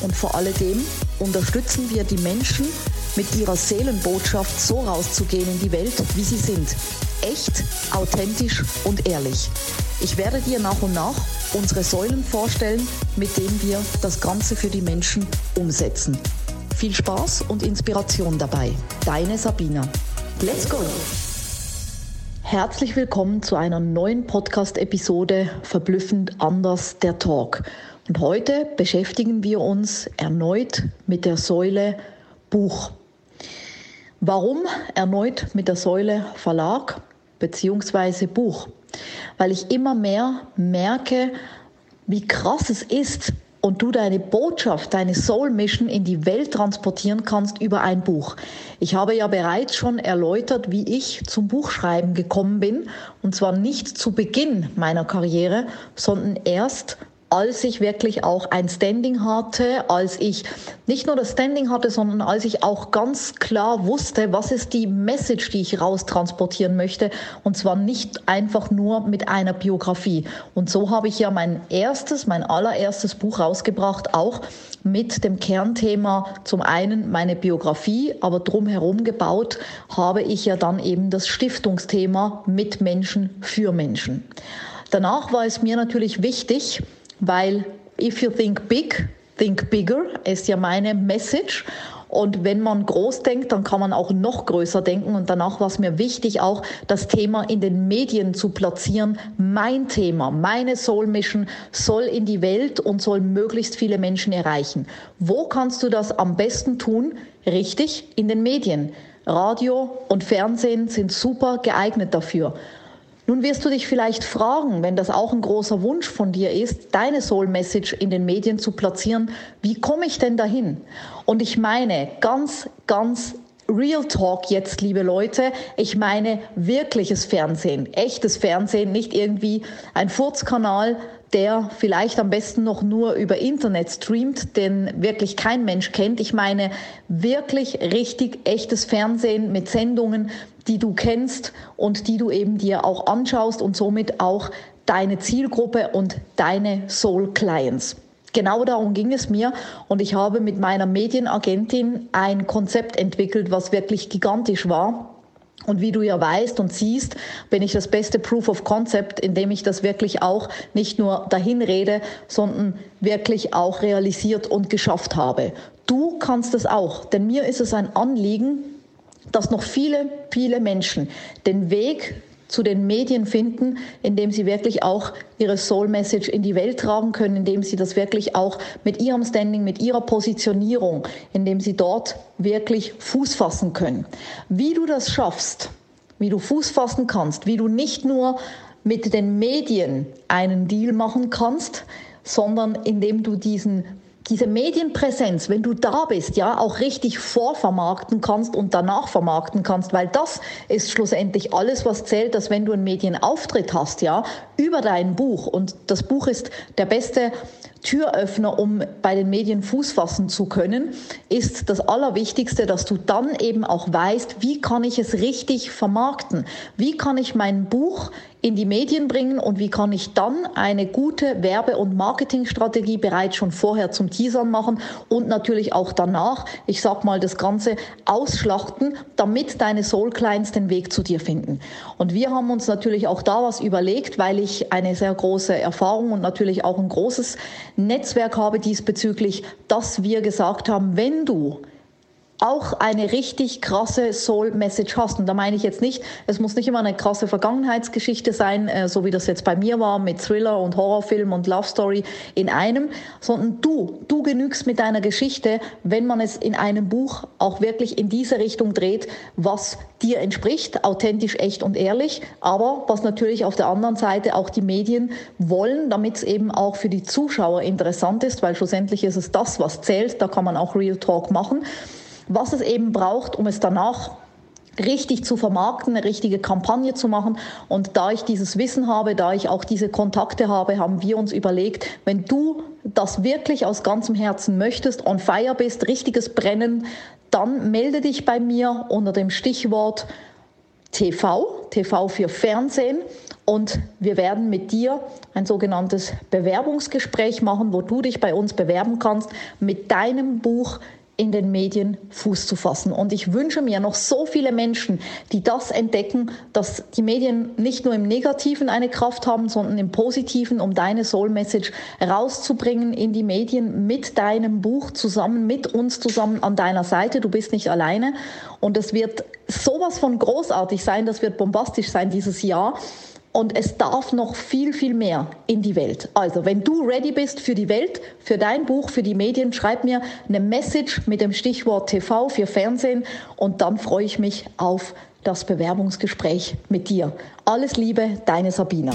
und vor alledem unterstützen wir die Menschen, mit ihrer Seelenbotschaft so rauszugehen in die Welt, wie sie sind. Echt, authentisch und ehrlich. Ich werde dir nach und nach unsere Säulen vorstellen, mit denen wir das Ganze für die Menschen umsetzen. Viel Spaß und Inspiration dabei. Deine Sabina. Let's go! Herzlich willkommen zu einer neuen Podcast-Episode Verblüffend anders der Talk. Heute beschäftigen wir uns erneut mit der Säule Buch. Warum erneut mit der Säule Verlag bzw. Buch? Weil ich immer mehr merke, wie krass es ist und du deine Botschaft, deine Soul Mission in die Welt transportieren kannst über ein Buch. Ich habe ja bereits schon erläutert, wie ich zum Buchschreiben gekommen bin und zwar nicht zu Beginn meiner Karriere, sondern erst als ich wirklich auch ein Standing hatte, als ich nicht nur das Standing hatte, sondern als ich auch ganz klar wusste, was ist die Message, die ich raustransportieren möchte. Und zwar nicht einfach nur mit einer Biografie. Und so habe ich ja mein erstes, mein allererstes Buch rausgebracht, auch mit dem Kernthema zum einen meine Biografie, aber drumherum gebaut habe ich ja dann eben das Stiftungsthema mit Menschen für Menschen. Danach war es mir natürlich wichtig, weil if you think big, think bigger ist ja meine Message. Und wenn man groß denkt, dann kann man auch noch größer denken. Und danach war es mir wichtig, auch das Thema in den Medien zu platzieren. Mein Thema, meine Soul Mission soll in die Welt und soll möglichst viele Menschen erreichen. Wo kannst du das am besten tun? Richtig, in den Medien. Radio und Fernsehen sind super geeignet dafür. Nun wirst du dich vielleicht fragen, wenn das auch ein großer Wunsch von dir ist, deine Soul Message in den Medien zu platzieren, wie komme ich denn dahin? Und ich meine ganz, ganz Real Talk jetzt, liebe Leute. Ich meine wirkliches Fernsehen, echtes Fernsehen, nicht irgendwie ein Furzkanal, der vielleicht am besten noch nur über Internet streamt, den wirklich kein Mensch kennt. Ich meine wirklich richtig echtes Fernsehen mit Sendungen, die du kennst und die du eben dir auch anschaust und somit auch deine Zielgruppe und deine Soul Clients. Genau darum ging es mir und ich habe mit meiner Medienagentin ein Konzept entwickelt, was wirklich gigantisch war. Und wie du ja weißt und siehst, bin ich das beste Proof of Concept, indem ich das wirklich auch nicht nur dahin rede, sondern wirklich auch realisiert und geschafft habe. Du kannst es auch, denn mir ist es ein Anliegen, dass noch viele, viele Menschen den Weg zu den Medien finden, indem sie wirklich auch ihre Soul Message in die Welt tragen können, indem sie das wirklich auch mit ihrem Standing, mit ihrer Positionierung, indem sie dort wirklich Fuß fassen können. Wie du das schaffst, wie du Fuß fassen kannst, wie du nicht nur mit den Medien einen Deal machen kannst, sondern indem du diesen diese Medienpräsenz, wenn du da bist, ja, auch richtig vorvermarkten kannst und danach vermarkten kannst, weil das ist schlussendlich alles, was zählt, dass wenn du einen Medienauftritt hast, ja, über dein Buch und das Buch ist der beste Türöffner, um bei den Medien Fuß fassen zu können, ist das Allerwichtigste, dass du dann eben auch weißt, wie kann ich es richtig vermarkten? Wie kann ich mein Buch in die Medien bringen und wie kann ich dann eine gute Werbe- und Marketingstrategie bereits schon vorher zum Teasern machen und natürlich auch danach, ich sag mal, das Ganze ausschlachten, damit deine Soul Clients den Weg zu dir finden. Und wir haben uns natürlich auch da was überlegt, weil ich eine sehr große Erfahrung und natürlich auch ein großes Netzwerk habe diesbezüglich, dass wir gesagt haben, wenn du auch eine richtig krasse Soul-Message hast. Und da meine ich jetzt nicht, es muss nicht immer eine krasse Vergangenheitsgeschichte sein, äh, so wie das jetzt bei mir war mit Thriller und Horrorfilm und Love Story in einem, sondern du, du genügst mit deiner Geschichte, wenn man es in einem Buch auch wirklich in diese Richtung dreht, was dir entspricht, authentisch, echt und ehrlich, aber was natürlich auf der anderen Seite auch die Medien wollen, damit es eben auch für die Zuschauer interessant ist, weil schlussendlich ist es das, was zählt, da kann man auch Real Talk machen was es eben braucht, um es danach richtig zu vermarkten, eine richtige Kampagne zu machen. Und da ich dieses Wissen habe, da ich auch diese Kontakte habe, haben wir uns überlegt, wenn du das wirklich aus ganzem Herzen möchtest, on fire bist, richtiges Brennen, dann melde dich bei mir unter dem Stichwort TV, TV für Fernsehen. Und wir werden mit dir ein sogenanntes Bewerbungsgespräch machen, wo du dich bei uns bewerben kannst mit deinem Buch in den Medien Fuß zu fassen. Und ich wünsche mir noch so viele Menschen, die das entdecken, dass die Medien nicht nur im Negativen eine Kraft haben, sondern im Positiven, um deine Soul Message rauszubringen in die Medien mit deinem Buch zusammen, mit uns zusammen an deiner Seite. Du bist nicht alleine. Und es wird sowas von großartig sein, das wird bombastisch sein dieses Jahr und es darf noch viel, viel mehr in die Welt. Also, wenn du ready bist für die Welt, für dein Buch, für die Medien, schreib mir eine Message mit dem Stichwort TV für Fernsehen und dann freue ich mich auf das Bewerbungsgespräch mit dir. Alles Liebe, deine Sabina.